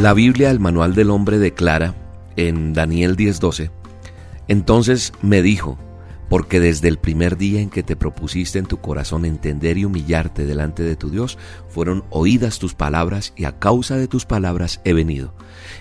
La Biblia, el manual del hombre, declara en Daniel 10:12, entonces me dijo, porque desde el primer día en que te propusiste en tu corazón entender y humillarte delante de tu Dios, fueron oídas tus palabras y a causa de tus palabras he venido.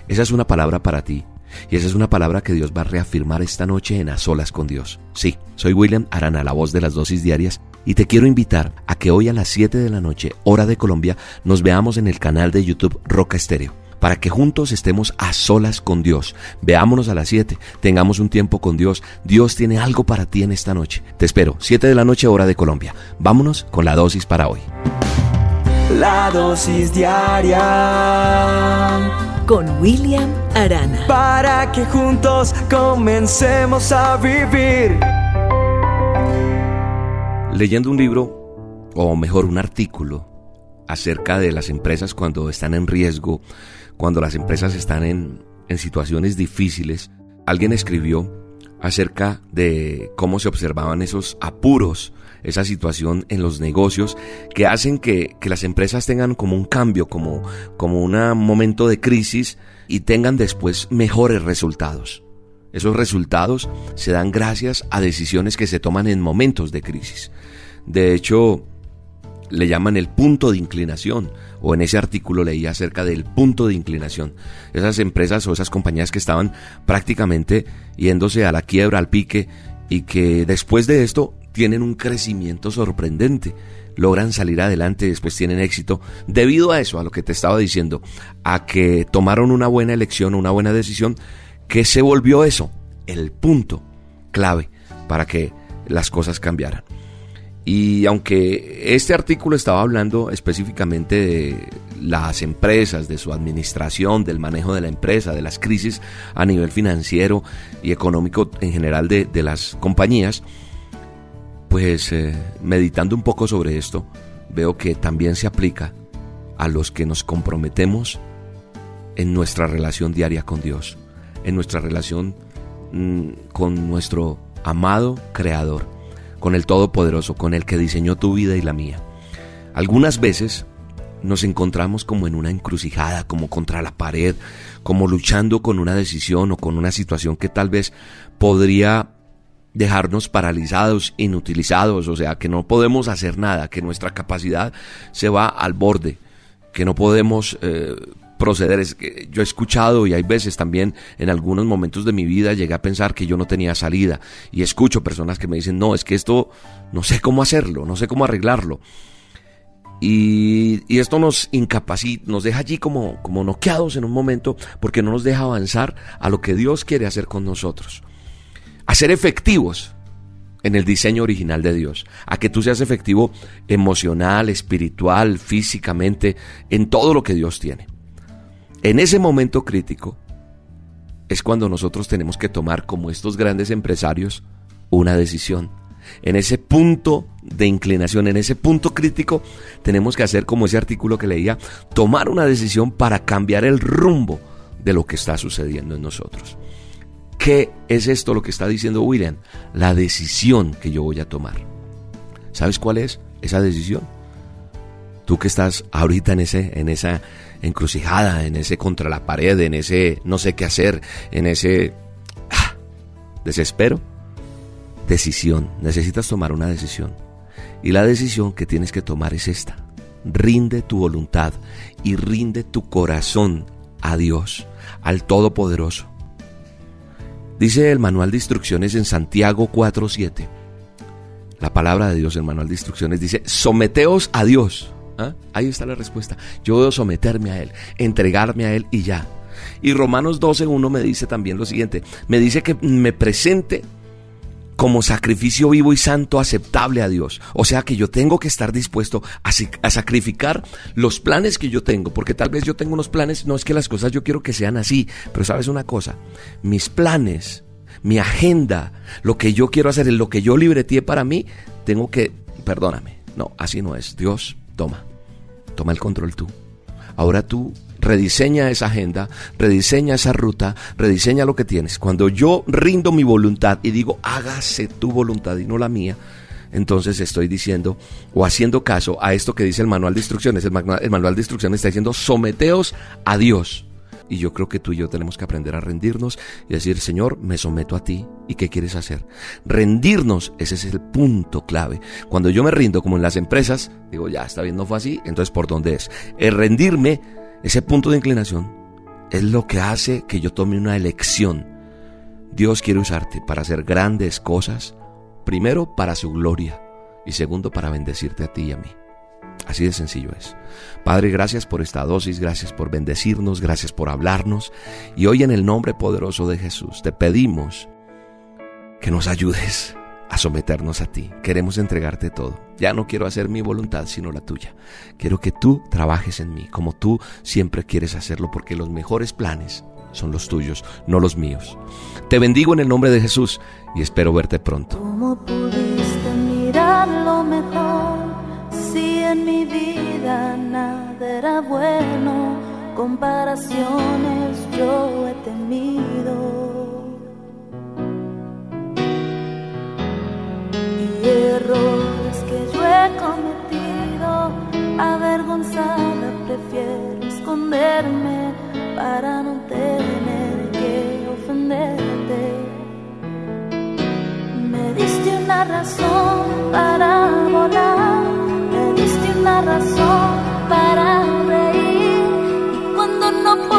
Esa es una palabra para ti. Y esa es una palabra que Dios va a reafirmar esta noche en A Solas con Dios. Sí, soy William Arana, la voz de las dosis diarias, y te quiero invitar a que hoy a las 7 de la noche, hora de Colombia, nos veamos en el canal de YouTube Roca Estéreo para que juntos estemos a solas con Dios. Veámonos a las 7, tengamos un tiempo con Dios. Dios tiene algo para ti en esta noche. Te espero, 7 de la noche hora de Colombia. Vámonos con la dosis para hoy. La dosis diaria con William Arana. Para que juntos comencemos a vivir. Leyendo un libro, o mejor un artículo, acerca de las empresas cuando están en riesgo, cuando las empresas están en, en situaciones difíciles, alguien escribió acerca de cómo se observaban esos apuros, esa situación en los negocios que hacen que, que las empresas tengan como un cambio, como, como un momento de crisis y tengan después mejores resultados. Esos resultados se dan gracias a decisiones que se toman en momentos de crisis. De hecho, le llaman el punto de inclinación, o en ese artículo leí acerca del punto de inclinación. Esas empresas o esas compañías que estaban prácticamente yéndose a la quiebra, al pique, y que después de esto tienen un crecimiento sorprendente, logran salir adelante, después tienen éxito, debido a eso, a lo que te estaba diciendo, a que tomaron una buena elección, una buena decisión, que se volvió eso, el punto clave para que las cosas cambiaran. Y aunque este artículo estaba hablando específicamente de las empresas, de su administración, del manejo de la empresa, de las crisis a nivel financiero y económico en general de, las compañías, pues eh, meditando un poco sobre esto, veo que también se aplica a los que nos comprometemos en nuestra relación diaria con Dios, en nuestra relación mm, con nuestro amado Creador con el Todopoderoso, con el que diseñó tu vida y la mía. Algunas veces nos encontramos como en una encrucijada, como contra la pared, como luchando con una decisión o con una situación que tal vez podría dejarnos paralizados, inutilizados, o sea, que no podemos hacer nada, que nuestra capacidad se va al borde, que no podemos eh, proceder. Es que yo he escuchado y hay veces también en algunos momentos de mi vida llegué a pensar que yo no tenía salida y escucho personas que me dicen, no, es que esto no sé cómo hacerlo, no sé cómo arreglarlo. Y, y, esto nos incapacita, nos deja allí como, como noqueados en un momento porque no nos deja avanzar a lo que Dios quiere hacer con nosotros. A ser efectivos en el diseño original de Dios, a que tú seas efectivo emocional, espiritual, físicamente, en todo lo que Dios tiene. En ese momento crítico es cuando nosotros tenemos que tomar, como estos grandes empresarios, una decisión. En ese punto de inclinación, en ese punto crítico, tenemos que hacer como ese artículo que leía, tomar una decisión para cambiar el rumbo de lo que está sucediendo en nosotros. ¿Qué es esto lo que está diciendo William? La decisión que yo voy a tomar. ¿Sabes cuál es esa decisión? Tú que estás ahorita en ese en esa encrucijada, en ese contra la pared, en ese no sé qué hacer, en ese ah, desespero. Decisión, necesitas tomar una decisión. Y la decisión que tienes que tomar es esta. Rinde tu voluntad y rinde tu corazón a Dios, al Todopoderoso. Dice el manual de instrucciones en Santiago 4.7. La palabra de Dios, el manual de instrucciones dice, someteos a Dios ¿Ah? Ahí está la respuesta. Yo debo someterme a Él, entregarme a Él y ya. Y Romanos 12.1 me dice también lo siguiente. Me dice que me presente como sacrificio vivo y santo aceptable a Dios. O sea que yo tengo que estar dispuesto a, sacrificar los planes que yo tengo, porque tal vez yo tengo unos planes, no es que las cosas yo quiero que sean así, pero sabes una cosa, mis planes, mi agenda, lo que yo quiero hacer, lo que yo libreté para mí, tengo que, perdóname, no, así no es, Dios, toma, toma el control tú. Ahora tú rediseña esa agenda, rediseña esa ruta, rediseña lo que tienes. Cuando yo rindo mi voluntad y digo, hágase tu voluntad y no la mía, entonces estoy diciendo o haciendo caso a esto que dice el manual de instrucciones. El manual, de instrucciones está diciendo, someteos a Dios. Y yo creo que tú y yo tenemos que aprender a rendirnos y decir, Señor, me someto a ti. ¿Y qué quieres hacer? Rendirnos, ese es el punto clave. Cuando yo me rindo, como en las empresas, digo, ya, está bien, no fue así, entonces ¿por dónde es? El rendirme, ese punto de inclinación, es lo que hace que yo tome una elección. Dios quiere usarte para hacer grandes cosas, primero para su gloria y segundo para bendecirte a ti y a mí. Así de sencillo es. Padre, gracias por esta dosis, gracias por bendecirnos, gracias por hablarnos. Y hoy en el nombre poderoso de Jesús te pedimos que nos ayudes a someternos a ti. Queremos entregarte todo. Ya no quiero hacer mi voluntad, sino la tuya. Quiero que tú trabajes en mí, como tú siempre quieres hacerlo, porque los mejores planes son los tuyos, no los míos. Te bendigo en el nombre de Jesús y espero verte pronto. Comparaciones yo no